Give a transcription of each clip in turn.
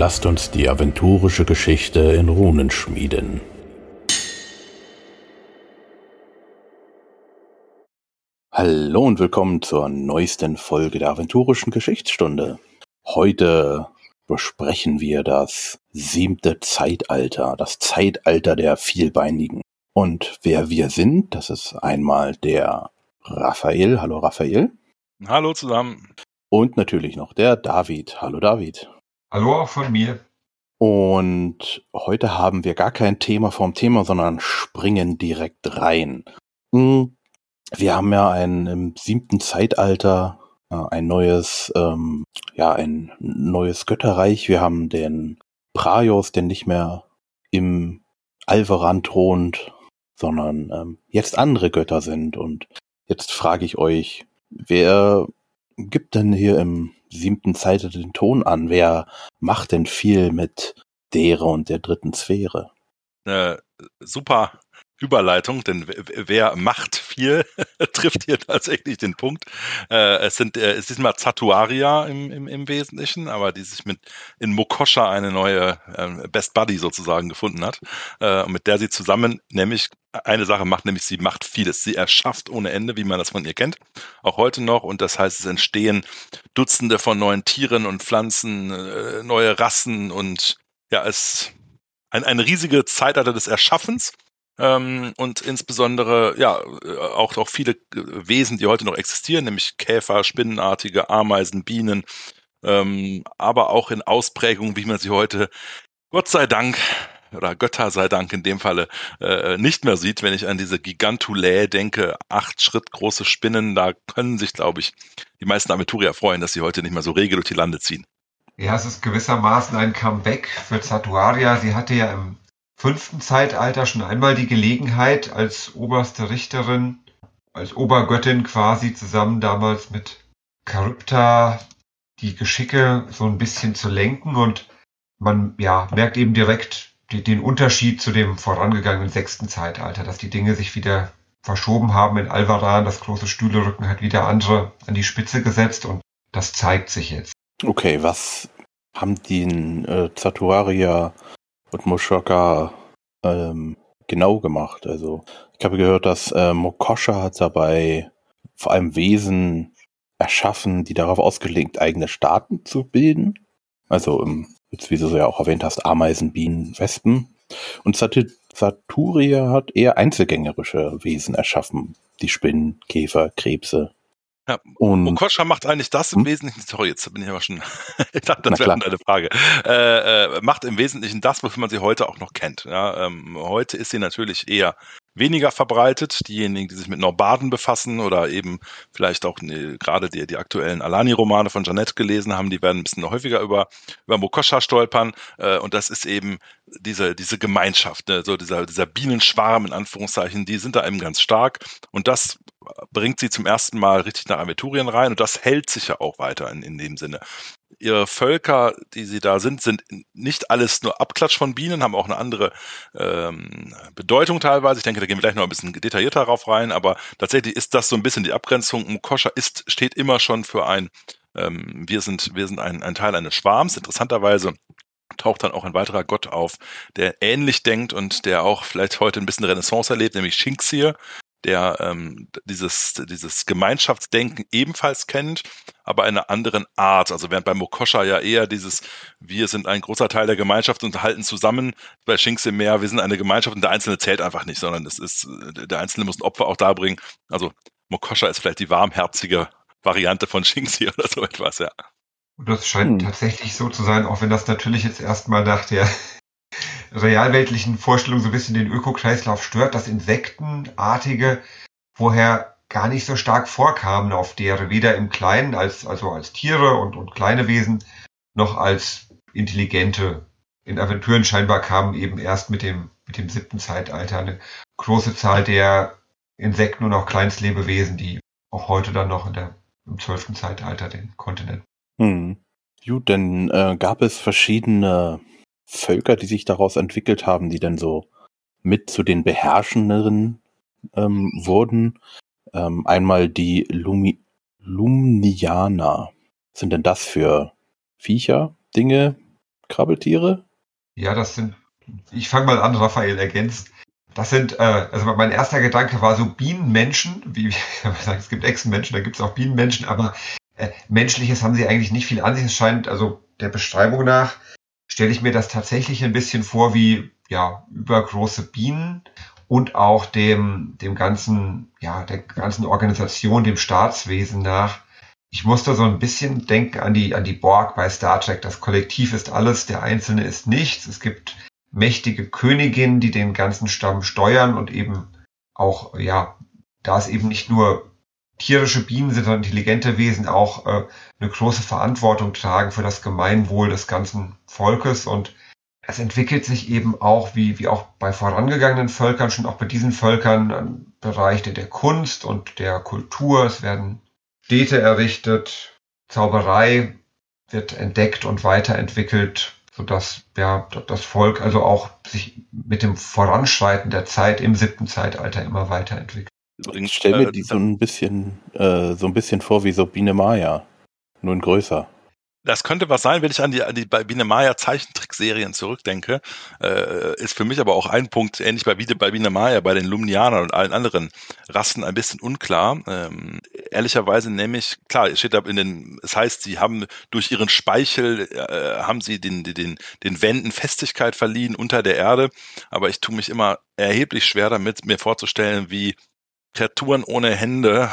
Lasst uns die aventurische Geschichte in Runen schmieden. Hallo und willkommen zur neuesten Folge der aventurischen Geschichtsstunde. Heute besprechen wir das siebte Zeitalter, das Zeitalter der Vielbeinigen. Und wer wir sind, das ist einmal der Raphael. Hallo Raphael. Hallo zusammen. Und natürlich noch der David. Hallo David. Hallo auch von mir. Und heute haben wir gar kein Thema vom Thema, sondern springen direkt rein. Hm, wir haben ja ein im siebten Zeitalter äh, ein neues, ähm, ja, ein neues Götterreich. Wir haben den Praios, der nicht mehr im Alveran thront, sondern ähm, jetzt andere Götter sind. Und jetzt frage ich euch, wer gibt denn hier im siebten Seite den Ton an? Wer macht denn viel mit dere und der dritten Sphäre? Äh, super Überleitung, denn wer macht viel, trifft hier tatsächlich den Punkt. Äh, es sind äh, es ist mal Zatuaria im, im, im Wesentlichen, aber die sich mit in Mokosha eine neue äh, Best Buddy sozusagen gefunden hat, äh, mit der sie zusammen nämlich eine Sache macht, nämlich sie macht vieles. Sie erschafft ohne Ende, wie man das von ihr kennt, auch heute noch. Und das heißt, es entstehen Dutzende von neuen Tieren und Pflanzen, äh, neue Rassen und ja, es ein, eine riesige Zeitalter des Erschaffens ähm, und insbesondere ja auch, auch viele Wesen, die heute noch existieren, nämlich Käfer, Spinnenartige, Ameisen, Bienen, ähm, aber auch in Ausprägungen, wie man sie heute Gott sei Dank oder Götter sei Dank in dem Falle äh, nicht mehr sieht, wenn ich an diese Gigantulae denke, acht Schritt große Spinnen, da können sich, glaube ich, die meisten Aventurier freuen, dass sie heute nicht mehr so regel durch die Lande ziehen. Ja, es ist gewissermaßen ein Comeback für Zatuaria. Sie hatte ja im fünften Zeitalter schon einmal die Gelegenheit, als oberste Richterin, als Obergöttin quasi zusammen damals mit Charybda die Geschicke so ein bisschen zu lenken und man ja merkt eben direkt den Unterschied zu dem vorangegangenen sechsten Zeitalter, dass die Dinge sich wieder verschoben haben in Alvaran, das große Stühlerücken hat wieder andere an die Spitze gesetzt und das zeigt sich jetzt. Okay, was haben die äh, Zatuaria und Moshoka ähm, genau gemacht. Also ich habe gehört, dass äh, Mokosha hat dabei vor allem Wesen erschaffen, die darauf ausgelegt, eigene Staaten zu bilden. Also ähm, jetzt, wie du ja auch erwähnt hast, Ameisen, Bienen, Wespen. Und Saturia hat eher einzelgängerische Wesen erschaffen. Die Spinnen, Käfer, Krebse. Ja, und Okosha macht eigentlich das im hm? Wesentlichen, sorry, jetzt bin ich aber schon, ich dachte, das wäre eine Frage, äh, äh, macht im Wesentlichen das, wofür man sie heute auch noch kennt. Ja, ähm, heute ist sie natürlich eher weniger verbreitet. Diejenigen, die sich mit Norbaden befassen oder eben vielleicht auch ne, gerade die, die aktuellen Alani-Romane von Janet gelesen haben, die werden ein bisschen häufiger über, über Mokosha stolpern. Äh, und das ist eben diese, diese Gemeinschaft, ne? so dieser, dieser Bienenschwarm in Anführungszeichen, die sind da eben ganz stark. Und das bringt sie zum ersten Mal richtig nach Aventurien rein und das hält sich ja auch weiter in, in dem Sinne ihre Völker, die sie da sind, sind nicht alles nur Abklatsch von Bienen, haben auch eine andere ähm, Bedeutung teilweise. Ich denke, da gehen wir gleich noch ein bisschen detaillierter darauf rein, aber tatsächlich ist das so ein bisschen die Abgrenzung. Mukosha ist, steht immer schon für ein, ähm, wir sind, wir sind ein, ein Teil eines Schwarms. Interessanterweise taucht dann auch ein weiterer Gott auf, der ähnlich denkt und der auch vielleicht heute ein bisschen Renaissance erlebt, nämlich Shinxir, der ähm, dieses, dieses Gemeinschaftsdenken ebenfalls kennt, aber einer anderen Art. Also während bei Mokosha ja eher dieses, wir sind ein großer Teil der Gemeinschaft und halten zusammen, bei Shinxi mehr, wir sind eine Gemeinschaft und der Einzelne zählt einfach nicht, sondern es ist, der Einzelne muss ein Opfer auch darbringen. Also Mokosha ist vielleicht die warmherzige Variante von Shinxi oder so etwas, ja. Und das scheint hm. tatsächlich so zu sein, auch wenn das natürlich jetzt erstmal nach der realweltlichen Vorstellung so ein bisschen den Ökokreislauf stört, dass Insektenartige vorher gar nicht so stark vorkamen auf der, weder im Kleinen als, also als Tiere und, und kleine Wesen, noch als intelligente. In Aventuren scheinbar kamen eben erst mit dem, mit dem siebten Zeitalter eine große Zahl der Insekten und auch Kleinstlebewesen, die auch heute dann noch in der, im zwölften Zeitalter den Kontinent. Hm. Gut, dann äh, gab es verschiedene Völker, die sich daraus entwickelt haben, die dann so mit zu den Beherrschenderen ähm, wurden. Ähm, einmal die Lumi Lumnianer. Sind denn das für Viecher, Dinge? Krabbeltiere? Ja, das sind, ich fange mal an, Raphael ergänzt. Das sind, äh, also mein erster Gedanke war so Bienenmenschen, wie, sagen, es gibt Echsenmenschen, da gibt es auch Bienenmenschen, aber äh, Menschliches haben sie eigentlich nicht viel an sich. Es scheint, also der Beschreibung nach, stelle ich mir das tatsächlich ein bisschen vor wie ja, übergroße Bienen und auch dem, dem ganzen, ja, der ganzen Organisation, dem Staatswesen nach. Ich musste so ein bisschen denken an die, an die Borg bei Star Trek. Das Kollektiv ist alles, der Einzelne ist nichts. Es gibt mächtige Königinnen, die den ganzen Stamm steuern und eben auch, ja, da es eben nicht nur tierische Bienen sind, sondern intelligente Wesen auch äh, eine große Verantwortung tragen für das Gemeinwohl des ganzen Volkes und es entwickelt sich eben auch, wie, wie auch bei vorangegangenen Völkern, schon auch bei diesen Völkern, ein Bereich der, der Kunst und der Kultur. Es werden Städte errichtet, Zauberei wird entdeckt und weiterentwickelt, sodass ja, das Volk also auch sich mit dem Voranschreiten der Zeit im siebten Zeitalter immer weiterentwickelt. Ich stelle mir äh, die so ein bisschen, äh, so ein bisschen vor wie so Biene Maya, nur in größer. Das könnte was sein, wenn ich an die, an die bei Biene Maya Zeichentrickserien zurückdenke. Äh, ist für mich aber auch ein Punkt, ähnlich bei, bei Biene Maya, bei den Lumnianern und allen anderen Rassen ein bisschen unklar. Ähm, ehrlicherweise nämlich, klar, es steht da in den, es heißt, sie haben durch ihren Speichel, äh, haben sie den, den, den Wänden Festigkeit verliehen unter der Erde. Aber ich tue mich immer erheblich schwer damit, mir vorzustellen, wie Kreaturen ohne Hände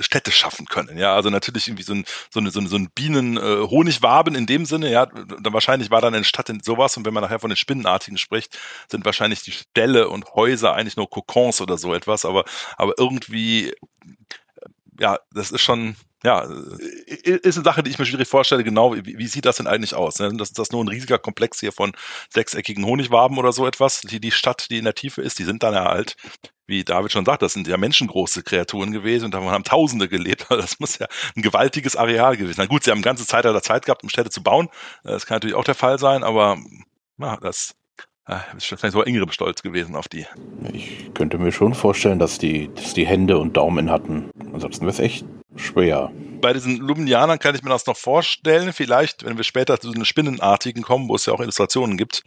Städte schaffen können. Ja, also natürlich irgendwie so ein, so eine, so ein, so ein Bienen-Honigwaben äh, in dem Sinne, ja, dann wahrscheinlich war dann eine Stadt in sowas und wenn man nachher von den Spinnenartigen spricht, sind wahrscheinlich die Ställe und Häuser eigentlich nur Kokons oder so etwas, aber, aber irgendwie, ja, das ist schon, ja, ist eine Sache, die ich mir schwierig vorstelle, genau, wie, wie sieht das denn eigentlich aus? Ne? Das ist das nur ein riesiger Komplex hier von sechseckigen Honigwaben oder so etwas. Die, die Stadt, die in der Tiefe ist, die sind dann ja halt wie David schon sagt, das sind ja menschengroße Kreaturen gewesen und davon haben Tausende gelebt. Das muss ja ein gewaltiges Areal gewesen sein. Gut, sie haben ganze Zeit der Zeit gehabt, um Städte zu bauen. Das kann natürlich auch der Fall sein, aber ja, das ist vielleicht sogar Ingrid stolz gewesen auf die. Ich könnte mir schon vorstellen, dass die, dass die Hände und Daumen hatten. Ansonsten wäre es echt schwer. Bei diesen Luminianern kann ich mir das noch vorstellen. Vielleicht, wenn wir später zu den Spinnenartigen kommen, wo es ja auch Illustrationen gibt,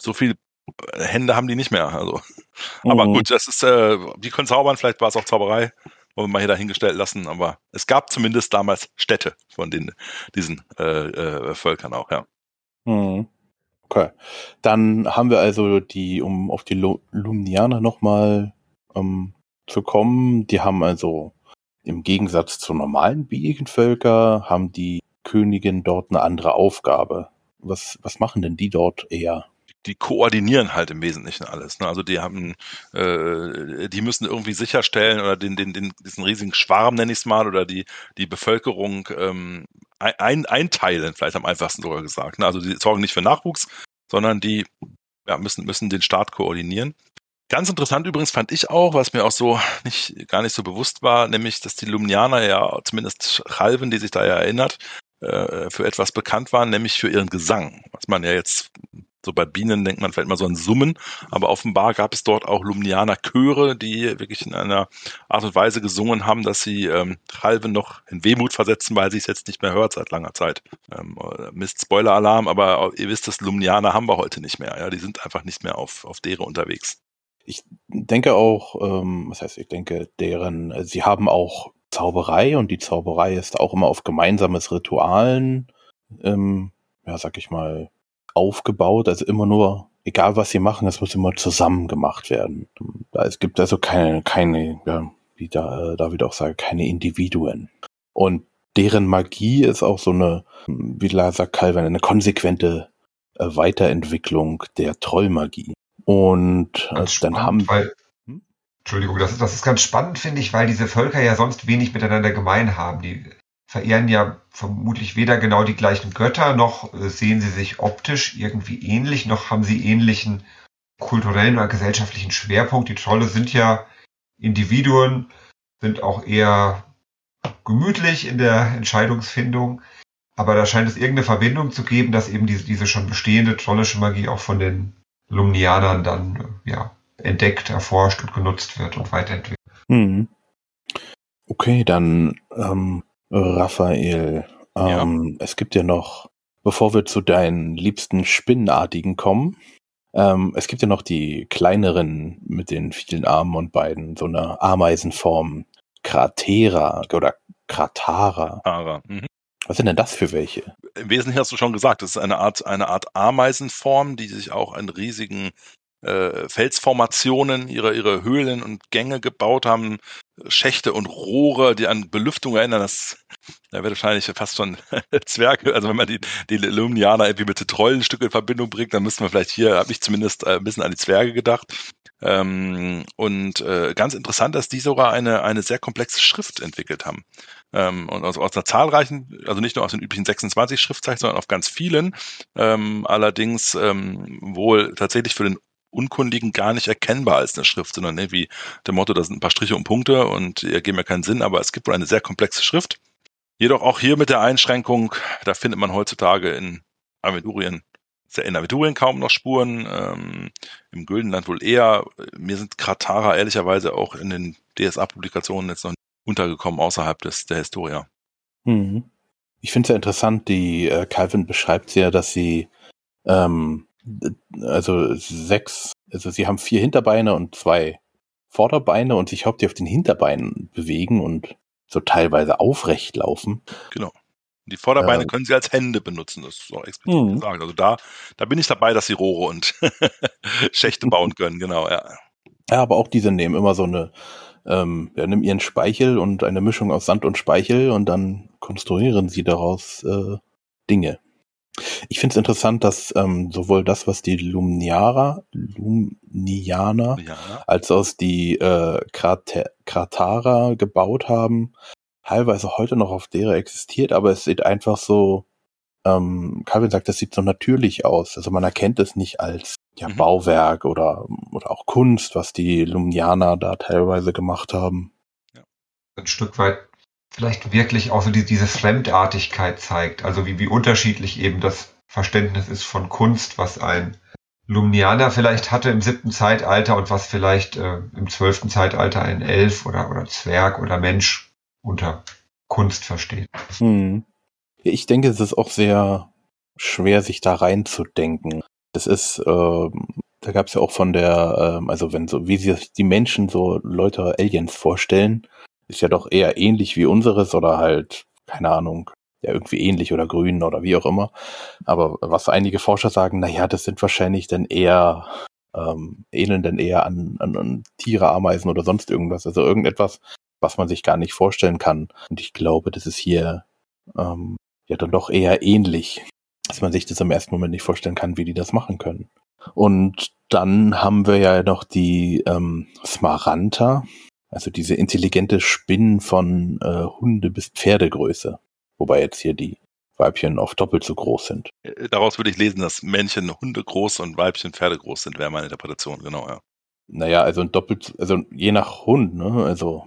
so viel Hände haben die nicht mehr. Also. Aber mhm. gut, das ist, äh, die können zaubern, vielleicht war es auch Zauberei, wollen wir mal hier dahingestellt lassen, aber es gab zumindest damals Städte von den, diesen äh, äh, Völkern auch, ja. Mhm. Okay. Dann haben wir also die, um auf die Lumnianer nochmal ähm, zu kommen, die haben also im Gegensatz zu normalen Biegenvölker, haben die Königin dort eine andere Aufgabe. Was, was machen denn die dort eher? Die koordinieren halt im Wesentlichen alles. Ne? Also die haben, äh, die müssen irgendwie sicherstellen oder den, den, den, diesen riesigen Schwarm, nenne ich es mal, oder die, die Bevölkerung ähm, ein, einteilen, vielleicht am einfachsten sogar gesagt. Ne? Also die sorgen nicht für Nachwuchs, sondern die ja, müssen, müssen den Staat koordinieren. Ganz interessant übrigens fand ich auch, was mir auch so nicht, gar nicht so bewusst war, nämlich, dass die Lumnianer ja, zumindest Chalven, die sich da ja erinnert, äh, für etwas bekannt waren, nämlich für ihren Gesang. Was man ja jetzt so bei Bienen denkt man vielleicht mal so an Summen, aber offenbar gab es dort auch Lumnianer Chöre, die wirklich in einer Art und Weise gesungen haben, dass sie ähm, Halve noch in Wehmut versetzen, weil sie es jetzt nicht mehr hört seit langer Zeit. Ähm, Mist, Spoiler-Alarm, aber ihr wisst, das Lumnianer haben wir heute nicht mehr. Ja, die sind einfach nicht mehr auf, auf deren unterwegs. Ich denke auch, ähm, was heißt, ich denke, deren, äh, sie haben auch Zauberei und die Zauberei ist auch immer auf gemeinsames Ritualen, ähm, ja, sag ich mal, aufgebaut, also immer nur, egal was sie machen, es muss immer zusammen gemacht werden. Es gibt also keine, keine, ja, wie da, David auch sagt, keine Individuen. Und deren Magie ist auch so eine, wie sagt Calvin, eine konsequente äh, Weiterentwicklung der Trollmagie. Und äh, dann spannend, haben weil, hm? Entschuldigung, das ist, das ist ganz spannend, finde ich, weil diese Völker ja sonst wenig miteinander gemein haben. Die verehren ja vermutlich weder genau die gleichen Götter, noch äh, sehen sie sich optisch irgendwie ähnlich, noch haben sie ähnlichen kulturellen oder gesellschaftlichen Schwerpunkt. Die Trolle sind ja Individuen, sind auch eher gemütlich in der Entscheidungsfindung. Aber da scheint es irgendeine Verbindung zu geben, dass eben diese, diese schon bestehende trollische Magie auch von den Lumnianern dann ja, entdeckt, erforscht und genutzt wird und weiterentwickelt. Hm. Okay, dann ähm, Raphael. Ähm, ja. Es gibt ja noch bevor wir zu deinen liebsten Spinnenartigen kommen. Ähm, es gibt ja noch die kleineren mit den vielen Armen und Beinen, so eine Ameisenform, Kratera oder Kratara. Kratara. Mhm. Was sind denn das für welche? Im Wesentlichen hast du schon gesagt, das ist eine Art, eine Art Ameisenform, die sich auch in riesigen äh, Felsformationen ihre, ihre Höhlen und Gänge gebaut haben, Schächte und Rohre, die an Belüftung erinnern. Das da wird wahrscheinlich fast schon Zwerge, also wenn man die, die Lumnianer irgendwie mit Trollenstücke in Verbindung bringt, dann müssten wir vielleicht hier, habe ich zumindest äh, ein bisschen an die Zwerge gedacht. Ähm, und äh, ganz interessant, dass die sogar eine, eine sehr komplexe Schrift entwickelt haben. Ähm, und aus, aus einer zahlreichen, also nicht nur aus den üblichen 26 Schriftzeichen, sondern auf ganz vielen, ähm, allerdings ähm, wohl tatsächlich für den Unkundigen gar nicht erkennbar als eine Schrift, sondern irgendwie der Motto, da sind ein paar Striche und Punkte und die ergeben ja keinen Sinn, aber es gibt wohl eine sehr komplexe Schrift. Jedoch auch hier mit der Einschränkung, da findet man heutzutage in Aventurien, in Aventurien kaum noch Spuren, ähm, im Güldenland wohl eher. Mir sind Kratara ehrlicherweise auch in den DSA-Publikationen jetzt noch untergekommen außerhalb des, der Historia. Mhm. Ich finde es ja interessant, die äh, Calvin beschreibt ja, dass sie ähm, also sechs, also sie haben vier Hinterbeine und zwei Vorderbeine und sich hauptsächlich auf den Hinterbeinen bewegen und so teilweise aufrecht laufen. Genau. Die Vorderbeine äh, können sie als Hände benutzen, das ist auch explizit mh. gesagt. Also da, da bin ich dabei, dass sie Rohre und Schächte bauen können, genau, ja. Ja, aber auch diese nehmen immer so eine, ähm, ja, nehmen ihren Speichel und eine Mischung aus Sand und Speichel und dann konstruieren sie daraus äh, Dinge. Ich finde es interessant, dass ähm, sowohl das, was die Lumniara, Lumnianer, ja. als auch die äh, Krater, Kratara gebaut haben, teilweise heute noch auf derer existiert, aber es sieht einfach so, ähm, Calvin sagt, das sieht so natürlich aus. Also man erkennt es nicht als ja, mhm. Bauwerk oder, oder auch Kunst, was die Lumnianer da teilweise gemacht haben. Ja. Ein Stück weit vielleicht wirklich auch so die, diese Fremdartigkeit zeigt, also wie, wie unterschiedlich eben das Verständnis ist von Kunst, was ein Lumnianer vielleicht hatte im siebten Zeitalter und was vielleicht äh, im zwölften Zeitalter ein Elf oder, oder Zwerg oder Mensch unter Kunst versteht. Hm. Ich denke, es ist auch sehr schwer, sich da reinzudenken. Es ist, äh, da gab es ja auch von der, äh, also wenn so, wie sich die Menschen so Leute Aliens vorstellen, ist ja doch eher ähnlich wie unseres oder halt, keine Ahnung, ja irgendwie ähnlich oder grün oder wie auch immer. Aber was einige Forscher sagen, na ja, das sind wahrscheinlich dann eher, ähm, ähneln dann eher an, an, an Tiere, Ameisen oder sonst irgendwas. Also irgendetwas, was man sich gar nicht vorstellen kann. Und ich glaube, das ist hier ähm, ja dann doch eher ähnlich, dass man sich das im ersten Moment nicht vorstellen kann, wie die das machen können. Und dann haben wir ja noch die ähm, Smaranta, also diese intelligente Spinnen von äh, Hunde bis Pferdegröße. Wobei jetzt hier die Weibchen oft doppelt so groß sind. Äh, daraus würde ich lesen, dass Männchen Hunde groß und Weibchen Pferde groß sind, wäre meine Interpretation, genau, ja. Naja, also ein doppelt, also je nach Hund, ne? Also.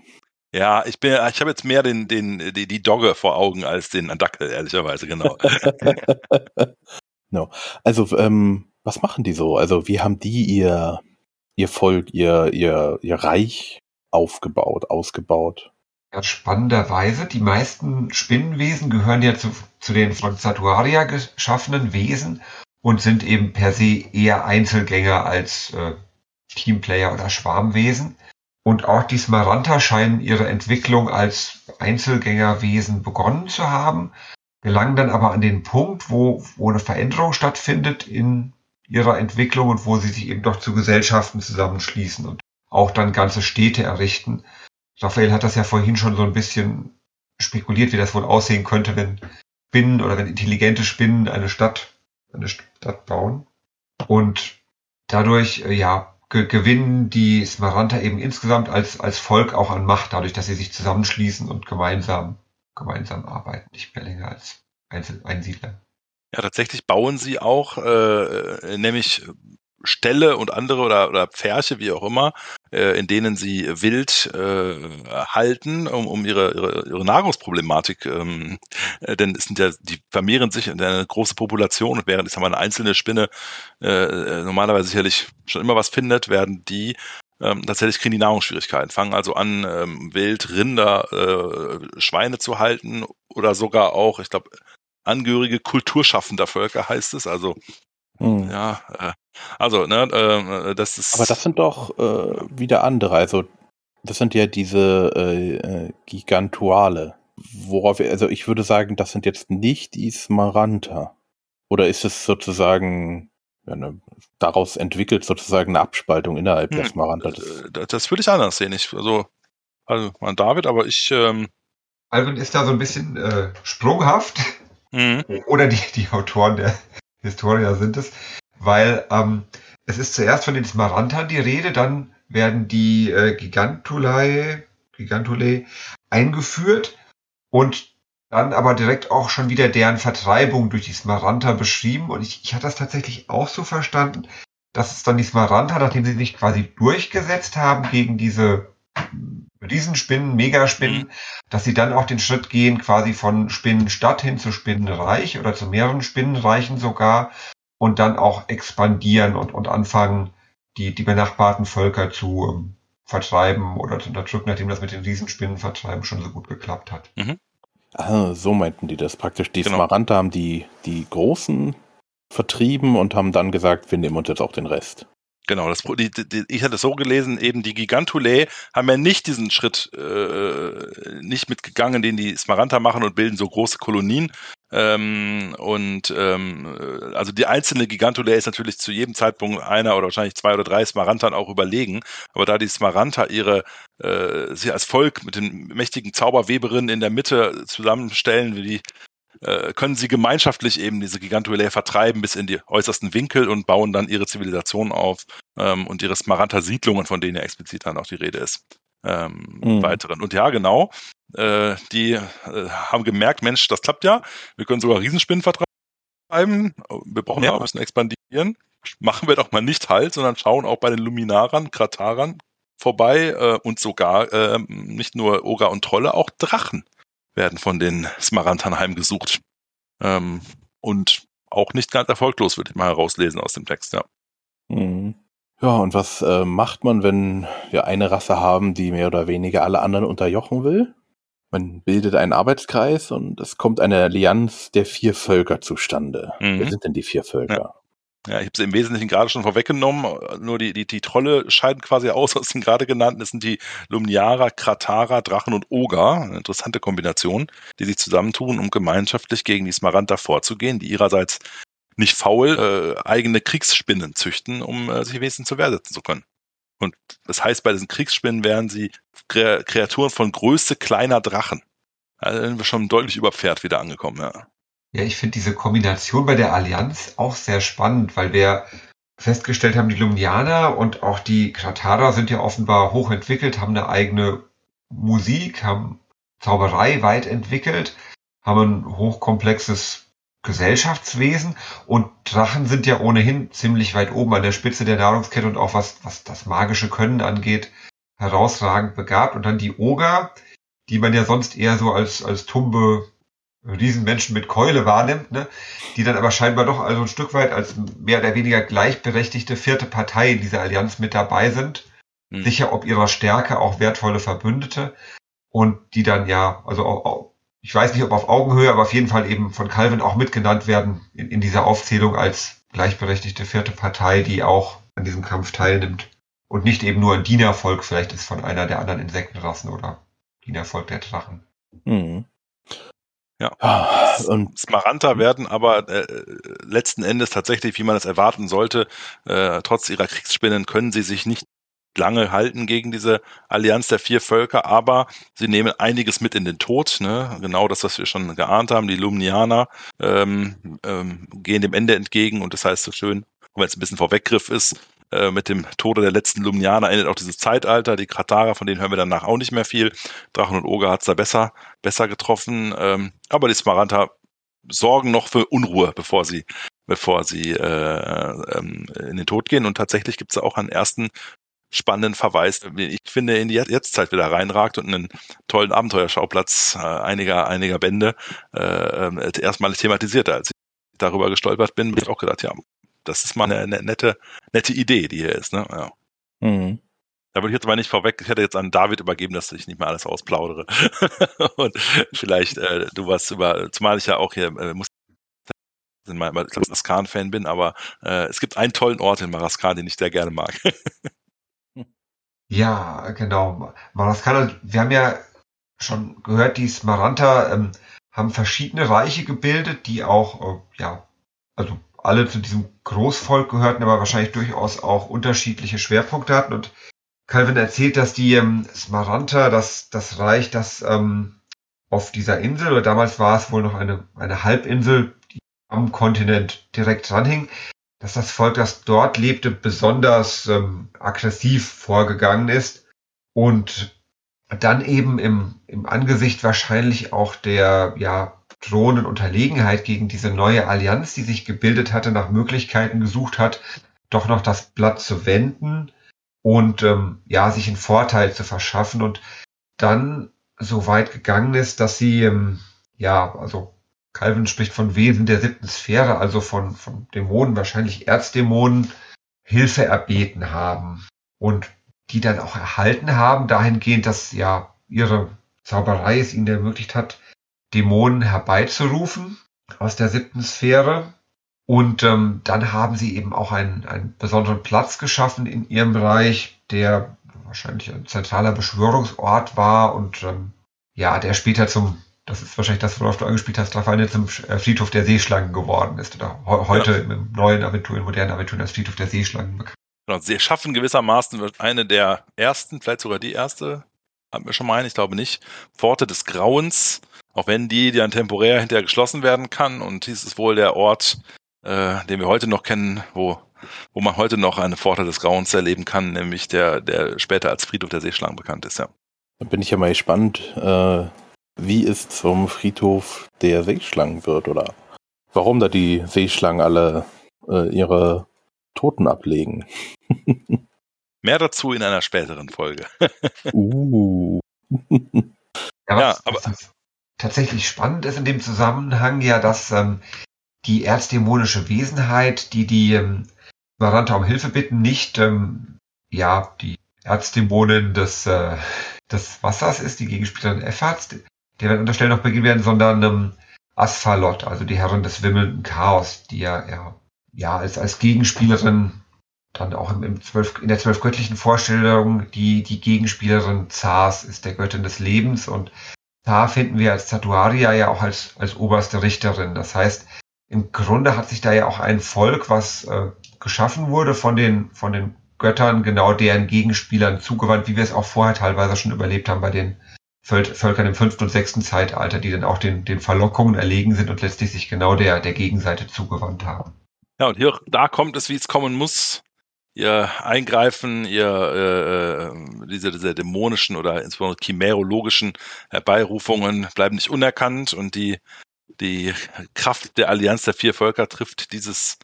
Ja, ich bin, ich habe jetzt mehr den, den, die, die Dogge vor Augen als den Dackel, ehrlicherweise, genau. no. Also, ähm, was machen die so? Also, wie haben die ihr, ihr Volk, ihr, ihr, ihr Reich aufgebaut, ausgebaut. Ja, spannenderweise, die meisten Spinnenwesen gehören ja zu, zu den von Satuaria geschaffenen Wesen und sind eben per se eher Einzelgänger als äh, Teamplayer oder Schwarmwesen. Und auch die Smaranta scheinen ihre Entwicklung als Einzelgängerwesen begonnen zu haben, gelangen dann aber an den Punkt, wo, wo eine Veränderung stattfindet in ihrer Entwicklung und wo sie sich eben doch zu Gesellschaften zusammenschließen und auch dann ganze Städte errichten. Raphael hat das ja vorhin schon so ein bisschen spekuliert, wie das wohl aussehen könnte, wenn Spinnen oder wenn intelligente Spinnen eine Stadt, eine Stadt bauen. Und dadurch, äh, ja, gewinnen die Smaranta eben insgesamt als, als Volk auch an Macht, dadurch, dass sie sich zusammenschließen und gemeinsam, gemeinsam arbeiten, nicht mehr länger als Einzel Einsiedler. Ja, tatsächlich bauen sie auch, äh, äh nämlich Ställe und andere oder, oder Pferche, wie auch immer, äh, in denen sie wild äh, halten, um, um ihre, ihre, ihre Nahrungsproblematik, ähm, äh, denn es sind ja, die vermehren sich in eine große Population und während ich sag mal, eine einzelne Spinne äh, äh, normalerweise sicherlich schon immer was findet, werden die ähm, tatsächlich kriegen die Nahrungsschwierigkeiten, fangen also an, ähm, wild Rinder, äh, Schweine zu halten oder sogar auch, ich glaube, Angehörige kulturschaffender Völker heißt es. Also hm. ja, äh, also ne, äh, das ist. Aber das sind doch äh, wieder andere. Also das sind ja diese äh, äh, Gigantuale. Worauf, also ich würde sagen, das sind jetzt nicht die Smaranta. Oder ist es sozusagen ja, ne, daraus entwickelt sozusagen eine Abspaltung innerhalb hm, der Smaranta? Das, das, das würde ich anders sehen. Ich, also, also mein David, aber ich. Ähm, Alvin ist da so ein bisschen äh, sprunghaft. Mhm. Oder die, die Autoren der Historia sind es. Weil ähm, es ist zuerst von den Smarantern die Rede, dann werden die äh, Gigantulae, Gigantulae eingeführt und dann aber direkt auch schon wieder deren Vertreibung durch die Smaranta beschrieben. Und ich, ich hatte das tatsächlich auch so verstanden, dass es dann die Smaranta, nachdem sie sich quasi durchgesetzt haben gegen diese Riesenspinnen, Megaspinnen, mhm. dass sie dann auch den Schritt gehen, quasi von Spinnenstadt hin zu Spinnenreich oder zu mehreren Spinnenreichen sogar und dann auch expandieren und, und anfangen, die, die benachbarten Völker zu ähm, vertreiben oder zu unterdrücken, nachdem das mit den Riesenspinnen vertreiben schon so gut geklappt hat. Mhm. Ah, so meinten die das praktisch. Die genau. Smaranta haben die, die Großen vertrieben und haben dann gesagt, wir nehmen uns jetzt auch den Rest. Genau, das, die, die, ich hatte es so gelesen, eben die Gigantulae haben ja nicht diesen Schritt äh, nicht mitgegangen, den die Smaranta machen und bilden so große Kolonien. Ähm, und ähm, also die einzelne Gigantulae ist natürlich zu jedem Zeitpunkt einer oder wahrscheinlich zwei oder drei Smarantern auch überlegen. Aber da die Smaranta ihre äh, sie als Volk mit den mächtigen Zauberweberinnen in der Mitte zusammenstellen, wie die äh, können sie gemeinschaftlich eben diese Gigantuelae vertreiben bis in die äußersten Winkel und bauen dann ihre Zivilisation auf ähm, und ihre Smaranta-Siedlungen, von denen ja explizit dann auch die Rede ist. Ähm, mhm. weiteren. Und ja, genau, äh, die äh, haben gemerkt, Mensch, das klappt ja. Wir können sogar Riesenspinnen vertreiben. Wir brauchen ja ein bisschen expandieren. Machen wir doch mal nicht halt, sondern schauen auch bei den Luminarern, Kratarern vorbei äh, und sogar äh, nicht nur Oger und Trolle, auch Drachen werden von den Smarantern heimgesucht. Ähm, und auch nicht ganz erfolglos, würde ich mal herauslesen aus dem Text, ja. Mhm. Ja, und was äh, macht man, wenn wir eine Rasse haben, die mehr oder weniger alle anderen unterjochen will? Man bildet einen Arbeitskreis und es kommt eine Allianz der vier Völker zustande. Mhm. Wer sind denn die vier Völker? Ja. Ja, ich habe es im Wesentlichen gerade schon vorweggenommen. Nur die, die, die Trolle scheiden quasi aus aus den gerade genannten. Das sind die Lumniara, Kratara, Drachen und Oger. Eine interessante Kombination, die sich zusammentun, um gemeinschaftlich gegen die Smaranta vorzugehen, die ihrerseits nicht faul äh, eigene Kriegsspinnen züchten, um äh, sich wesentlich zur Wehr setzen zu können. Und das heißt, bei diesen Kriegsspinnen wären sie Kreaturen von Größe kleiner Drachen. Also sind wir schon deutlich über Pferd wieder angekommen, ja. Ja, ich finde diese Kombination bei der Allianz auch sehr spannend, weil wir festgestellt haben, die Lumianer und auch die Kratara sind ja offenbar hochentwickelt, haben eine eigene Musik, haben Zauberei weit entwickelt, haben ein hochkomplexes Gesellschaftswesen und Drachen sind ja ohnehin ziemlich weit oben an der Spitze der Nahrungskette und auch was, was das magische Können angeht, herausragend begabt. Und dann die Oger, die man ja sonst eher so als, als tumbe Riesenmenschen mit Keule wahrnimmt, ne? die dann aber scheinbar doch also ein Stück weit als mehr oder weniger gleichberechtigte vierte Partei in dieser Allianz mit dabei sind, mhm. sicher ob ihrer Stärke auch wertvolle Verbündete und die dann ja, also auch, ich weiß nicht ob auf Augenhöhe, aber auf jeden Fall eben von Calvin auch mitgenannt werden in, in dieser Aufzählung als gleichberechtigte vierte Partei, die auch an diesem Kampf teilnimmt und nicht eben nur ein Dienervolk vielleicht ist von einer der anderen Insektenrassen oder Dienervolk der Drachen. Mhm. Ja. Ah, und Smaranta werden aber äh, letzten Endes tatsächlich, wie man es erwarten sollte, äh, trotz ihrer Kriegsspinnen können sie sich nicht lange halten gegen diese Allianz der vier Völker, aber sie nehmen einiges mit in den Tod. Ne? Genau das, was wir schon geahnt haben. Die Lumnianer ähm, ähm, gehen dem Ende entgegen und das heißt so schön, wenn es ein bisschen Vorweggriff ist, äh, mit dem Tode der letzten Lumnianer endet auch dieses Zeitalter. Die Kratara, von denen hören wir danach auch nicht mehr viel. Drachen und Oger hat es da besser, besser getroffen. Ähm, aber die Smaranta sorgen noch für Unruhe, bevor sie, bevor sie äh, ähm, in den Tod gehen. Und tatsächlich gibt es auch einen ersten spannenden Verweis, den ich finde, in die Jetztzeit wieder reinragt und einen tollen Abenteuerschauplatz äh, einiger, einiger Bände äh, äh, erstmalig thematisiert. Als ich darüber gestolpert bin, habe ich auch gedacht, ja, das ist mal eine, eine, nette, nette Idee, die hier ist. Ne? Ja. Mhm. Da würde ich jetzt mal nicht vorweg, ich hätte jetzt an David übergeben, dass ich nicht mehr alles ausplaudere. und vielleicht äh, du was über, zumal ich ja auch hier, äh, muss weil ich Maraskan-Fan bin, aber äh, es gibt einen tollen Ort in Maraskan, den ich sehr gerne mag. ja, genau. Maraskan, wir haben ja schon gehört, die Smaranta ähm, haben verschiedene Reiche gebildet, die auch, äh, ja, also alle zu diesem Großvolk gehörten, aber wahrscheinlich durchaus auch unterschiedliche Schwerpunkte hatten. Und Calvin erzählt, dass die ähm, Smaranta, das, das Reich, das ähm, auf dieser Insel, oder damals war es wohl noch eine, eine Halbinsel, die am Kontinent direkt dranhing, dass das Volk, das dort lebte, besonders ähm, aggressiv vorgegangen ist und dann eben im, im Angesicht wahrscheinlich auch der ja, drohenden Unterlegenheit gegen diese neue Allianz, die sich gebildet hatte, nach Möglichkeiten gesucht hat, doch noch das Blatt zu wenden und ähm, ja, sich einen Vorteil zu verschaffen und dann so weit gegangen ist, dass sie ähm, ja, also Calvin spricht von Wesen der siebten Sphäre, also von, von Dämonen, wahrscheinlich Erzdämonen, Hilfe erbeten haben und die dann auch erhalten haben, dahingehend, dass ja ihre Zauberei es ihnen ermöglicht hat, Dämonen herbeizurufen aus der siebten Sphäre. Und ähm, dann haben sie eben auch einen, einen besonderen Platz geschaffen in ihrem Bereich, der wahrscheinlich ein zentraler Beschwörungsort war und ähm, ja, der später zum, das ist wahrscheinlich das, worauf du angespielt hast, Raphael, zum äh, Friedhof der Seeschlangen geworden ist oder heute ja. im neuen Aventur, im modernen Aventur als Friedhof der Seeschlangen bekannt. Genau, sie schaffen gewissermaßen eine der ersten, vielleicht sogar die erste, haben wir schon mal einen, ich glaube nicht, Pforte des Grauens, auch wenn die dann temporär hinterher geschlossen werden kann. Und dies ist wohl der Ort, äh, den wir heute noch kennen, wo, wo man heute noch eine Pforte des Grauens erleben kann, nämlich der, der später als Friedhof der Seeschlangen bekannt ist, ja. Da bin ich ja mal gespannt, äh, wie es zum Friedhof der Seeschlangen wird oder warum da die Seeschlangen alle äh, ihre Toten ablegen. Mehr dazu in einer späteren Folge. uh. ja, ja, aber tatsächlich spannend ist in dem Zusammenhang ja, dass ähm, die erzdämonische Wesenheit, die die ähm, Maranta um Hilfe bitten, nicht ähm, ja die Erzdämonin des, äh, des Wassers ist, die Gegenspielerin Effards, der wird an der Stelle noch beginnen werden, sondern ähm, Asphalot, also die Herrin des wimmelnden Chaos, die ja, ja, ja als, als Gegenspielerin dann auch im, im zwölf, in der zwölfgöttlichen Vorstellung die, die Gegenspielerin Zars ist der Göttin des Lebens und da finden wir als Tatuaria ja auch als, als oberste Richterin. Das heißt, im Grunde hat sich da ja auch ein Volk, was äh, geschaffen wurde von den, von den Göttern, genau deren Gegenspielern zugewandt, wie wir es auch vorher teilweise schon überlebt haben bei den Völkern im fünften und sechsten Zeitalter, die dann auch den, den Verlockungen erlegen sind und letztlich sich genau der, der Gegenseite zugewandt haben. Ja, und hier, da kommt es, wie es kommen muss ihr Eingreifen, ihr äh, äh, diese, diese dämonischen oder insbesondere chimärologischen Herbeirufungen bleiben nicht unerkannt und die, die Kraft der Allianz der vier Völker trifft dieses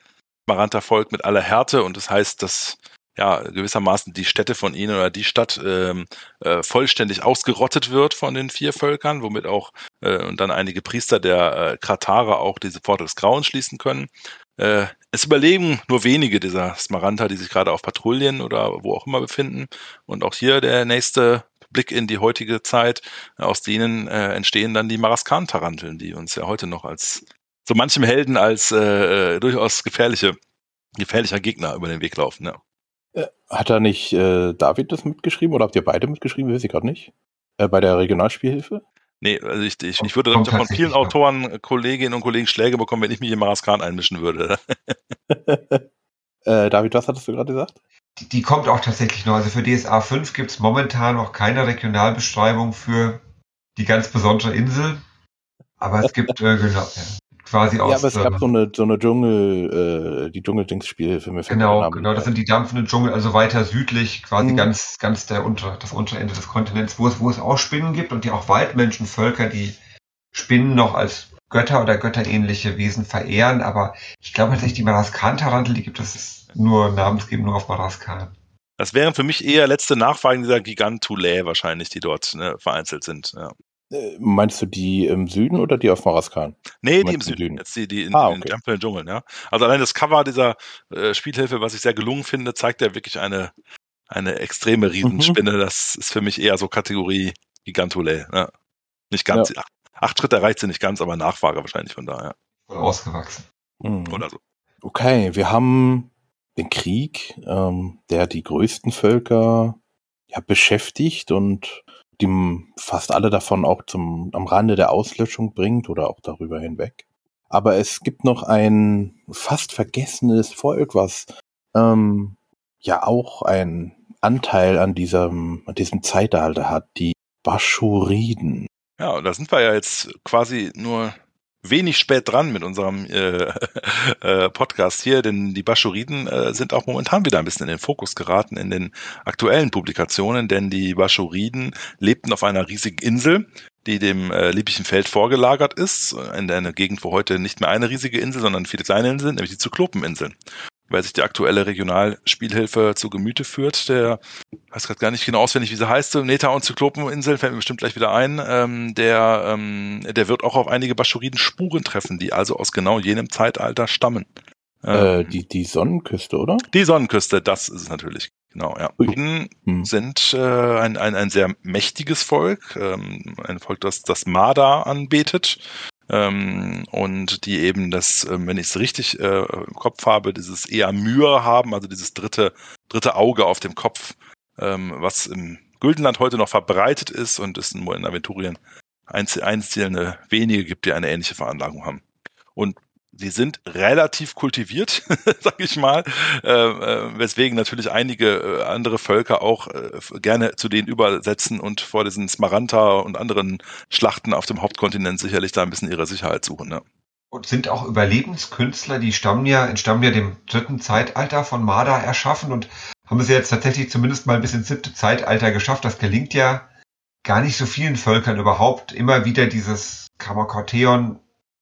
Maranta-Volk mit aller Härte und das heißt, dass ja gewissermaßen die Städte von ihnen oder die Stadt ähm, äh, vollständig ausgerottet wird von den vier Völkern, womit auch äh, und dann einige Priester der äh, Kratare auch diese Pforte des Grauens schließen können. Äh, es überleben nur wenige dieser Smaranta, die sich gerade auf Patrouillen oder wo auch immer befinden. Und auch hier der nächste Blick in die heutige Zeit. Aus denen äh, entstehen dann die Maraskan-Taranteln, die uns ja heute noch als so manchem Helden als äh, äh durchaus gefährliche, gefährlicher Gegner über den Weg laufen. Ja. Äh, hat da nicht äh, David das mitgeschrieben oder habt ihr beide mitgeschrieben? Weiß ich gerade nicht. Äh, bei der Regionalspielhilfe? Nee, also ich, ich, ich würde von vielen Autoren, Kolleginnen und Kollegen Schläge bekommen, wenn ich mich in Maraskan einmischen würde. äh, David, was hattest du gerade gesagt? Die, die, kommt auch tatsächlich noch. Also für DSA 5 gibt es momentan noch keine Regionalbeschreibung für die ganz besondere Insel. Aber es gibt, äh, genau, quasi aus. Ja, aber es gab ähm, so eine, so eine Dschungel, äh, die Dschungeldings-Spielhilfe. Genau, genau, das sind die dampfenden Dschungel, also weiter südlich, quasi mhm. ganz, ganz der unter, das untere Ende des Kontinents, wo es, wo es auch Spinnen gibt und die auch Waldmenschenvölker, die Spinnen noch als Götter oder götterähnliche Wesen verehren, aber ich glaube tatsächlich, die Maraskan-Tarantel, die gibt es nur namensgebend nur auf Maraskan. Das wären für mich eher letzte Nachfragen dieser Gigantulae wahrscheinlich, die dort ne, vereinzelt sind. Ja. Äh, meinst du die im Süden oder die auf Maraskan? Nee, die im Süden. Süden. Jetzt die, die in, ah, okay. in den Tempeln Dschungeln, ja. Also allein das Cover dieser äh, Spielhilfe, was ich sehr gelungen finde, zeigt ja wirklich eine, eine extreme Riesenspinne. Mhm. Das ist für mich eher so Kategorie Gigantule. Ja. Nicht ganz. Ja. Acht, acht, Schritte erreicht sie nicht ganz, aber Nachfrage wahrscheinlich von daher. Voll ausgewachsen. Mhm. Oder so. Okay, wir haben den Krieg, ähm, der die größten Völker ja, beschäftigt und die fast alle davon auch zum, am Rande der Auslöschung bringt oder auch darüber hinweg. Aber es gibt noch ein fast vergessenes Volk, was ähm, ja auch einen Anteil an diesem, an diesem Zeitalter hat, die Baschuriden. Ja, da sind wir ja jetzt quasi nur wenig spät dran mit unserem äh, äh, Podcast hier, denn die Baschuriden äh, sind auch momentan wieder ein bisschen in den Fokus geraten in den aktuellen Publikationen, denn die Baschuriden lebten auf einer riesigen Insel, die dem äh, libyschen Feld vorgelagert ist, in einer Gegend, wo heute nicht mehr eine riesige Insel, sondern viele kleine Inseln nämlich die Zyklopeninseln wer sich die aktuelle Regionalspielhilfe zu Gemüte führt, der weiß gerade gar nicht genau auswendig, wie sie heißt, Neta und Zyklopeninsel, fällt mir bestimmt gleich wieder ein, ähm, der, ähm, der wird auch auf einige Baschuriden Spuren treffen, die also aus genau jenem Zeitalter stammen. Äh, ähm, die, die Sonnenküste, oder? Die Sonnenküste, das ist es natürlich. Genau, ja. Uden hm. sind äh, ein, ein, ein sehr mächtiges Volk, ähm, ein Volk, das das Marder anbetet ähm, und die eben das, äh, wenn ich es richtig äh, im Kopf habe, dieses eher Mühe haben, also dieses dritte, dritte Auge auf dem Kopf, ähm, was im Güldenland heute noch verbreitet ist und es nur in Aventurien einzelne wenige gibt, die eine ähnliche Veranlagung haben. Und sie sind relativ kultiviert, sag ich mal, äh, äh, weswegen natürlich einige äh, andere Völker auch äh, gerne zu denen übersetzen und vor diesen Smaranta und anderen Schlachten auf dem Hauptkontinent sicherlich da ein bisschen ihre Sicherheit suchen. Ne? Und sind auch Überlebenskünstler, die stammen ja, entstammen ja dem dritten Zeitalter von Marda erschaffen und haben es ja jetzt tatsächlich zumindest mal bis ins siebte Zeitalter geschafft. Das gelingt ja gar nicht so vielen Völkern überhaupt, immer wieder dieses Kamakorteon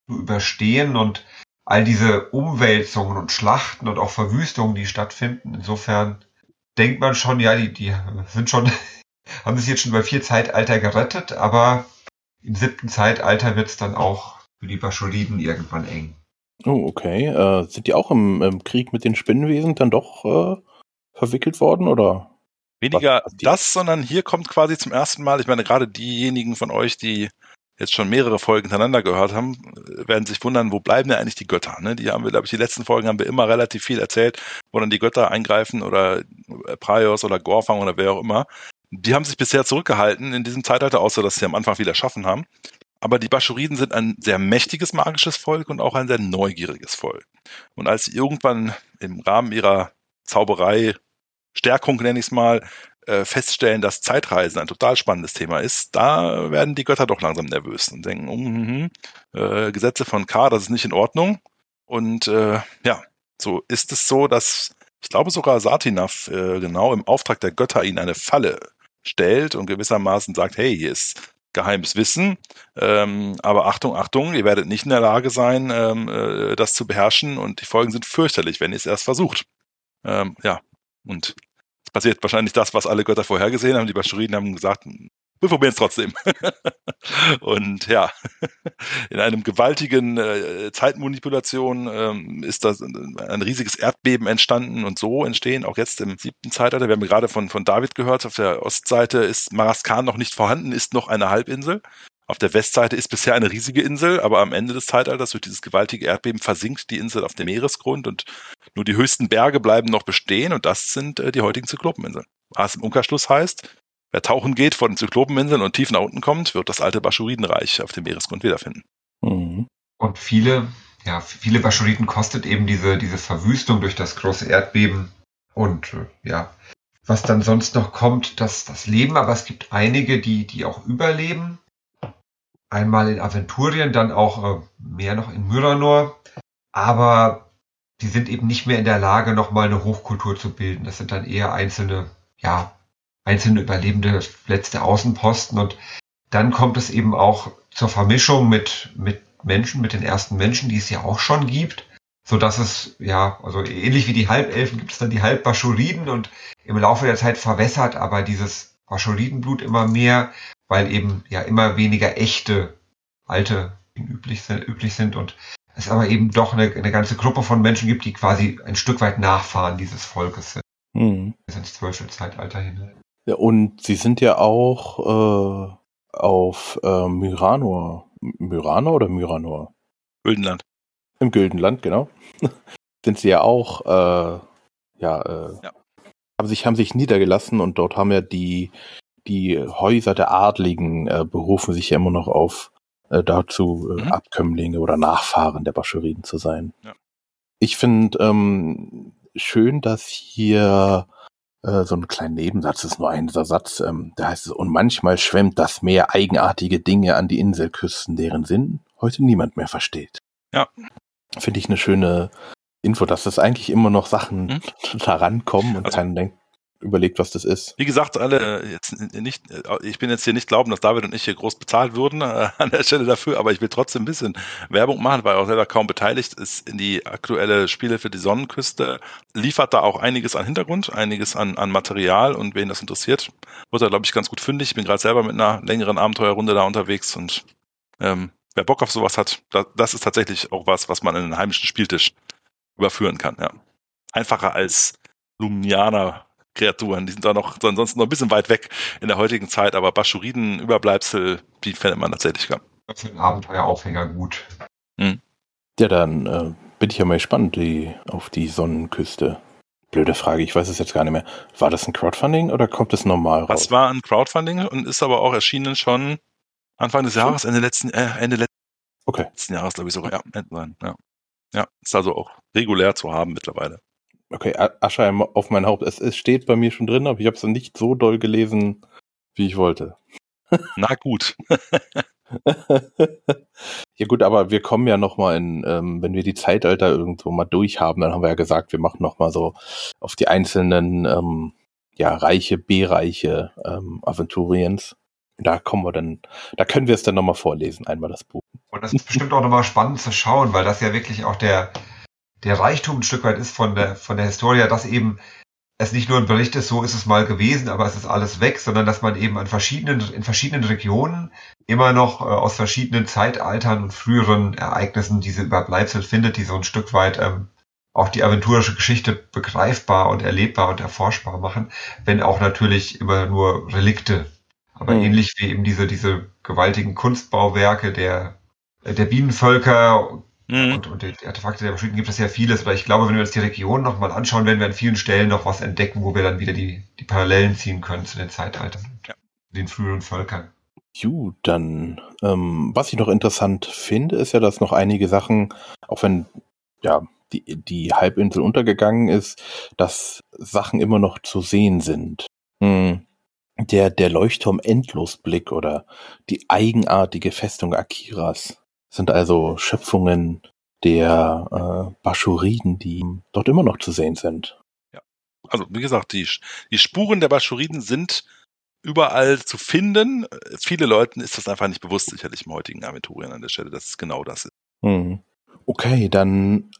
zu überstehen und all diese Umwälzungen und Schlachten und auch Verwüstungen, die stattfinden. Insofern denkt man schon, ja, die, die sind schon, haben sich jetzt schon bei vier Zeitalter gerettet, aber im siebten Zeitalter wird es dann auch für die Bascholiden irgendwann eng. Oh, okay. Äh, sind die auch im, im, Krieg mit den Spinnenwesen dann doch äh, verwickelt worden oder? Weniger das, sondern hier kommt quasi zum ersten Mal, ich meine, gerade diejenigen von euch, die jetzt schon mehrere Folgen hintereinander gehört haben, werden sich wundern, wo bleiben denn eigentlich die Götter? Ne? Die haben wir, glaube ich, die letzten Folgen haben wir immer relativ viel erzählt, wo dann die Götter eingreifen oder Praios oder Gorfang oder wer auch immer. Die haben sich bisher zurückgehalten in diesem Zeitalter, außer dass sie am Anfang viel erschaffen haben. Aber die Baschuriden sind ein sehr mächtiges magisches Volk und auch ein sehr neugieriges Volk. Und als sie irgendwann im Rahmen ihrer Zauberei Stärkung, nenne ich es mal, äh, feststellen, dass Zeitreisen ein total spannendes Thema ist, da werden die Götter doch langsam nervös und denken, um, uh, uh, Gesetze von K, das ist nicht in Ordnung. Und äh, ja, so ist es so, dass ich glaube sogar Satinaf äh, genau im Auftrag der Götter ihnen eine Falle stellt und gewissermaßen sagt, hey, hier ist geheimes Wissen, ähm, aber Achtung, Achtung, ihr werdet nicht in der Lage sein, ähm, äh, das zu beherrschen und die Folgen sind fürchterlich, wenn ihr es erst versucht. Ähm, ja, und passiert wahrscheinlich das, was alle Götter vorhergesehen haben. Die Baschuriden haben gesagt, wir probieren es trotzdem. und ja, in einem gewaltigen äh, Zeitmanipulation ähm, ist das ein riesiges Erdbeben entstanden und so entstehen auch jetzt im siebten Zeitalter. Wir haben gerade von, von David gehört, auf der Ostseite ist Maraskan noch nicht vorhanden, ist noch eine Halbinsel. Auf der Westseite ist bisher eine riesige Insel, aber am Ende des Zeitalters durch dieses gewaltige Erdbeben versinkt die Insel auf dem Meeresgrund und nur die höchsten Berge bleiben noch bestehen und das sind äh, die heutigen Zyklopeninseln. Was im Umkehrschluss heißt, wer tauchen geht vor den Zyklopeninseln und tief nach unten kommt, wird das alte Baschuridenreich auf dem Meeresgrund wiederfinden. Mhm. Und viele, ja, viele Baschuriden kostet eben diese, diese Verwüstung durch das große Erdbeben und äh, ja, was dann sonst noch kommt, das, das Leben, aber es gibt einige, die, die auch überleben einmal in Aventurien, dann auch äh, mehr noch in Myranor. Aber die sind eben nicht mehr in der Lage, nochmal eine Hochkultur zu bilden. Das sind dann eher einzelne, ja, einzelne überlebende letzte Außenposten. Und dann kommt es eben auch zur Vermischung mit, mit Menschen, mit den ersten Menschen, die es ja auch schon gibt. So dass es, ja, also ähnlich wie die Halbelfen gibt es dann die Halbbaschuriden und im Laufe der Zeit verwässert aber dieses Baschuridenblut immer mehr weil eben ja immer weniger echte alte üblich sind, üblich sind und es aber eben doch eine, eine ganze Gruppe von Menschen gibt, die quasi ein Stück weit Nachfahren dieses Volkes sind. Mhm. Bis ins zwölfte Zeitalter hinein. Ja, und sie sind ja auch äh, auf äh, Myranor. Myranor oder Myranor? Güldenland. Im Güldenland, genau. Sind sie ja auch, äh, ja, äh, ja, haben sich, haben sich niedergelassen und dort haben ja die, die Häuser der Adligen äh, berufen sich ja immer noch auf äh, dazu, äh, mhm. Abkömmlinge oder Nachfahren der Baschuriden zu sein. Ja. Ich finde ähm, schön, dass hier äh, so ein kleiner Nebensatz ist nur ein Satz, ähm, da heißt es, und manchmal schwemmt das Meer eigenartige Dinge an die Inselküsten, deren Sinn heute niemand mehr versteht. Ja. Finde ich eine schöne Info, dass das eigentlich immer noch Sachen hm? da rankommen und also, keiner denkt, überlegt, was das ist. Wie gesagt, alle äh, jetzt nicht, äh, ich bin jetzt hier nicht glauben, dass David und ich hier groß bezahlt würden äh, an der Stelle dafür, aber ich will trotzdem ein bisschen Werbung machen, weil auch selber kaum beteiligt ist in die aktuelle Spiele für die Sonnenküste. Liefert da auch einiges an Hintergrund, einiges an, an Material und wen das interessiert, wird er, glaube ich, ganz gut fündig. Ich bin gerade selber mit einer längeren Abenteuerrunde da unterwegs und ähm, wer Bock auf sowas hat, da, das ist tatsächlich auch was, was man in einen heimischen Spieltisch überführen kann, ja. Einfacher als Lumnianer Kreaturen. Die sind da noch ansonsten noch ein bisschen weit weg in der heutigen Zeit, aber Baschuriden, Überbleibsel, die findet man tatsächlich gar. Das sind Abenteueraufhänger gut. Hm. Ja, dann äh, bin ich ja mal gespannt die, auf die Sonnenküste. Blöde Frage, ich weiß es jetzt gar nicht mehr. War das ein Crowdfunding oder kommt es normal raus? Das war ein Crowdfunding und ist aber auch erschienen schon Anfang des Jahres, Ende letzten, äh, Ende letzten, okay. letzten Jahres, glaube ich sogar. Ja, ja. ja, ist also auch regulär zu haben mittlerweile. Okay, Asche auf mein Haupt. Es, es steht bei mir schon drin, aber ich habe es nicht so doll gelesen, wie ich wollte. Na gut. ja gut, aber wir kommen ja noch mal in, ähm, wenn wir die Zeitalter irgendwo mal durchhaben, dann haben wir ja gesagt, wir machen noch mal so auf die einzelnen ähm, ja Reiche, B-Reiche ähm, Aventuriens. Da kommen wir dann, da können wir es dann noch mal vorlesen, einmal das Buch. Und das ist bestimmt auch noch mal spannend zu schauen, weil das ja wirklich auch der der Reichtum ein Stück weit ist von der, von der Historia, dass eben es nicht nur ein Bericht ist, so ist es mal gewesen, aber es ist alles weg, sondern dass man eben an verschiedenen, in verschiedenen Regionen immer noch äh, aus verschiedenen Zeitaltern und früheren Ereignissen diese Überbleibsel findet, die so ein Stück weit ähm, auch die aventurische Geschichte begreifbar und erlebbar und erforschbar machen, wenn auch natürlich immer nur Relikte. Aber mhm. ähnlich wie eben diese, diese gewaltigen Kunstbauwerke der, der Bienenvölker Mhm. Und, und die Artefakte der Beschütten gibt es ja vieles, aber ich glaube, wenn wir uns die Region nochmal anschauen, werden wir an vielen Stellen noch was entdecken, wo wir dann wieder die, die Parallelen ziehen können zu den Zeitaltern, ja. den früheren Völkern. Gut, dann, ähm, was ich noch interessant finde, ist ja, dass noch einige Sachen, auch wenn, ja, die, die Halbinsel untergegangen ist, dass Sachen immer noch zu sehen sind. Hm. Der, der Leuchtturm Endlosblick oder die eigenartige Festung Akiras sind also Schöpfungen der äh, Baschuriden, die dort immer noch zu sehen sind. Ja, also wie gesagt, die, die Spuren der Baschuriden sind überall zu finden. Viele Leuten ist das einfach nicht bewusst, sicherlich im heutigen Aventurien an der Stelle, dass es genau das ist. Hm. Okay, dann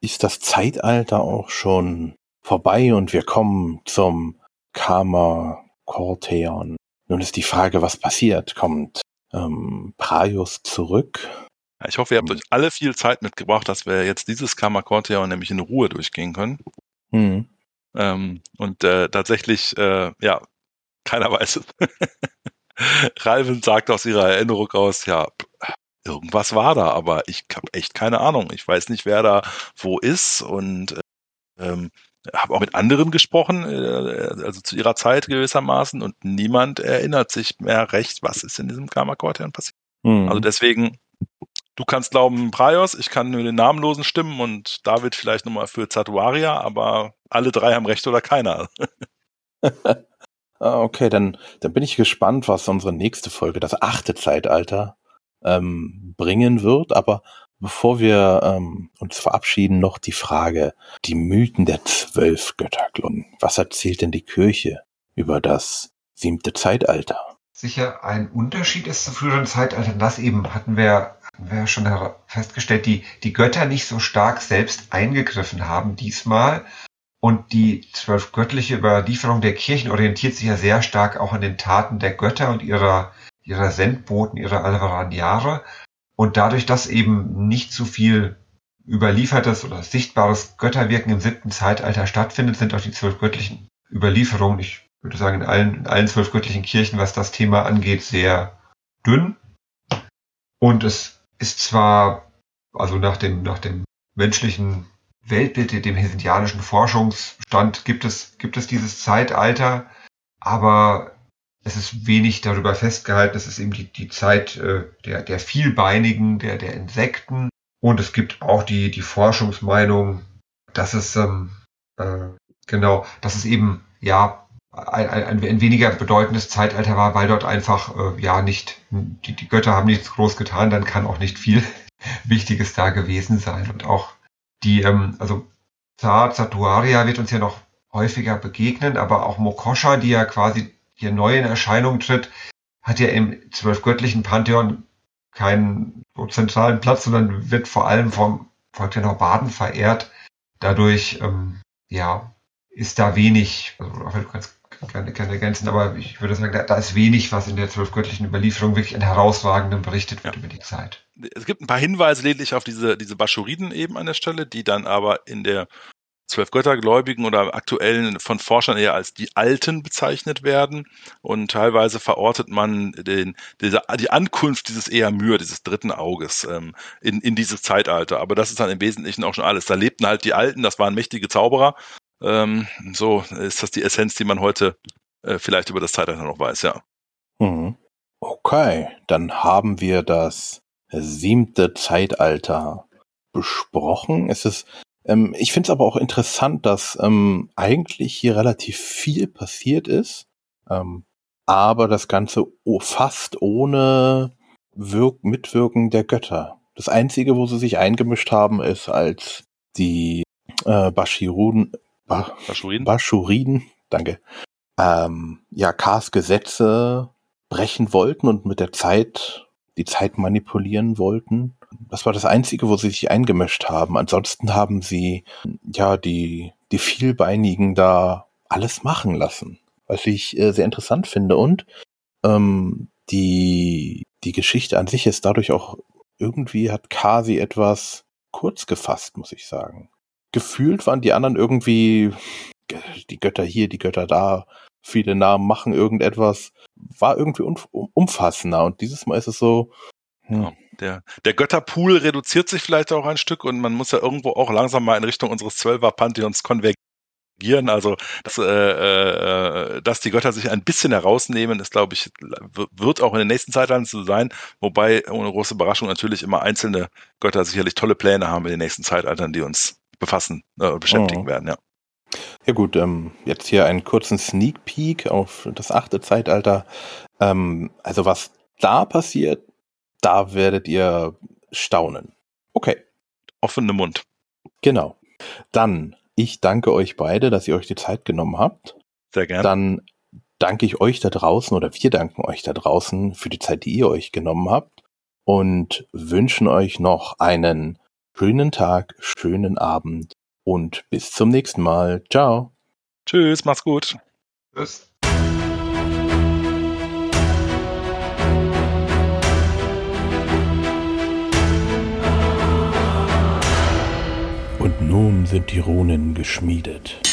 ist das Zeitalter auch schon vorbei und wir kommen zum Karma Corteon. Nun ist die Frage, was passiert? Kommt ähm, Praios zurück? Ich hoffe, ihr habt euch alle viel Zeit mitgebracht, dass wir jetzt dieses Kammerkorteon nämlich in Ruhe durchgehen können. Mhm. Ähm, und äh, tatsächlich, äh, ja, keiner weiß es. Ralven sagt aus ihrer Erinnerung raus, ja, irgendwas war da, aber ich habe echt keine Ahnung. Ich weiß nicht, wer da wo ist und äh, ähm, habe auch mit anderen gesprochen, äh, also zu ihrer Zeit gewissermaßen, und niemand erinnert sich mehr recht, was ist in diesem Karma-Quartier passiert. Mhm. Also deswegen Du kannst glauben Praios, ich kann nur den Namenlosen stimmen und David vielleicht nochmal für Zatuaria, aber alle drei haben recht oder keiner. Ah, okay, dann, dann bin ich gespannt, was unsere nächste Folge, das achte Zeitalter, ähm, bringen wird. Aber bevor wir ähm, uns verabschieden, noch die Frage, die Mythen der zwölf Götterglocken. Was erzählt denn die Kirche über das siebte Zeitalter? Sicher ein Unterschied ist zu früheren Zeitaltern, das eben hatten wir wir ja schon festgestellt, die, die Götter nicht so stark selbst eingegriffen haben diesmal. Und die zwölf göttliche Überlieferung der Kirchen orientiert sich ja sehr stark auch an den Taten der Götter und ihrer, ihrer Sendboten, ihrer Alvaraniare. Und dadurch, dass eben nicht so viel überliefertes oder sichtbares Götterwirken im siebten Zeitalter stattfindet, sind auch die zwölf göttlichen Überlieferungen, ich würde sagen in allen, in allen zwölf göttlichen Kirchen, was das Thema angeht, sehr dünn. Und es ist zwar, also nach dem, nach dem menschlichen Weltbild, dem hesidianischen Forschungsstand gibt es, gibt es dieses Zeitalter, aber es ist wenig darüber festgehalten. Es ist eben die, die Zeit äh, der, der Vielbeinigen, der, der Insekten. Und es gibt auch die, die Forschungsmeinung, dass es, ähm, äh, genau, dass es eben, ja, ein, ein, ein weniger bedeutendes Zeitalter war, weil dort einfach, äh, ja, nicht, die, die Götter haben nichts groß getan, dann kann auch nicht viel Wichtiges da gewesen sein. Und auch die, ähm, also Zar Zatuaria wird uns ja noch häufiger begegnen, aber auch Mokosha, die ja quasi hier neu in Erscheinung tritt, hat ja im zwölfgöttlichen Pantheon keinen so zentralen Platz, sondern wird vor allem vom Volk der Norbaden verehrt. Dadurch, ähm, ja, ist da wenig, also kannst keine, keine ergänzen, aber ich würde sagen, da, da ist wenig, was in der zwölfgöttlichen Überlieferung wirklich in herausragendem berichtet wird ja. über die Zeit. Es gibt ein paar Hinweise lediglich auf diese, diese Baschuriden eben an der Stelle, die dann aber in der Zwölfgöttergläubigen oder aktuellen von Forschern eher als die Alten bezeichnet werden. Und teilweise verortet man den, diese, die Ankunft dieses eher Mühe, dieses dritten Auges ähm, in, in dieses Zeitalter. Aber das ist dann im Wesentlichen auch schon alles. Da lebten halt die Alten, das waren mächtige Zauberer, ähm, so ist das die Essenz, die man heute äh, vielleicht über das Zeitalter noch weiß, ja. Mhm. Okay, dann haben wir das siebte Zeitalter besprochen. Es ist, ähm, ich finde es aber auch interessant, dass ähm, eigentlich hier relativ viel passiert ist, ähm, aber das Ganze fast ohne Wirk Mitwirken der Götter. Das Einzige, wo sie sich eingemischt haben, ist, als die äh, Bashirun, ba Baschuriden. Baschuriden, danke, ähm, ja, Kars Gesetze brechen wollten und mit der Zeit die Zeit manipulieren wollten. Das war das Einzige, wo sie sich eingemischt haben. Ansonsten haben sie ja die, die Vielbeinigen da alles machen lassen, was ich äh, sehr interessant finde. Und ähm, die, die Geschichte an sich ist dadurch auch irgendwie hat Kasi etwas kurz gefasst, muss ich sagen gefühlt waren die anderen irgendwie die Götter hier, die Götter da, viele Namen machen irgendetwas, war irgendwie umfassender und dieses Mal ist es so. Hm. Ja, der, der Götterpool reduziert sich vielleicht auch ein Stück und man muss ja irgendwo auch langsam mal in Richtung unseres Zwölfer-Pantheons konvergieren. Also, dass, äh, äh, dass die Götter sich ein bisschen herausnehmen, ist, glaube ich, wird auch in den nächsten Zeitaltern so sein. Wobei, ohne große Überraschung, natürlich immer einzelne Götter sicherlich tolle Pläne haben in den nächsten Zeitaltern, die uns befassen, äh, beschäftigen oh. werden, ja. Ja gut, ähm, jetzt hier einen kurzen Sneak Peek auf das achte Zeitalter. Ähm, also was da passiert, da werdet ihr staunen. Okay. Offene Mund. Genau. Dann, ich danke euch beide, dass ihr euch die Zeit genommen habt. Sehr gerne. Dann danke ich euch da draußen oder wir danken euch da draußen für die Zeit, die ihr euch genommen habt und wünschen euch noch einen schönen Tag, schönen Abend und bis zum nächsten Mal. Ciao. Tschüss, mach's gut. Tschüss. Und nun sind die Runen geschmiedet.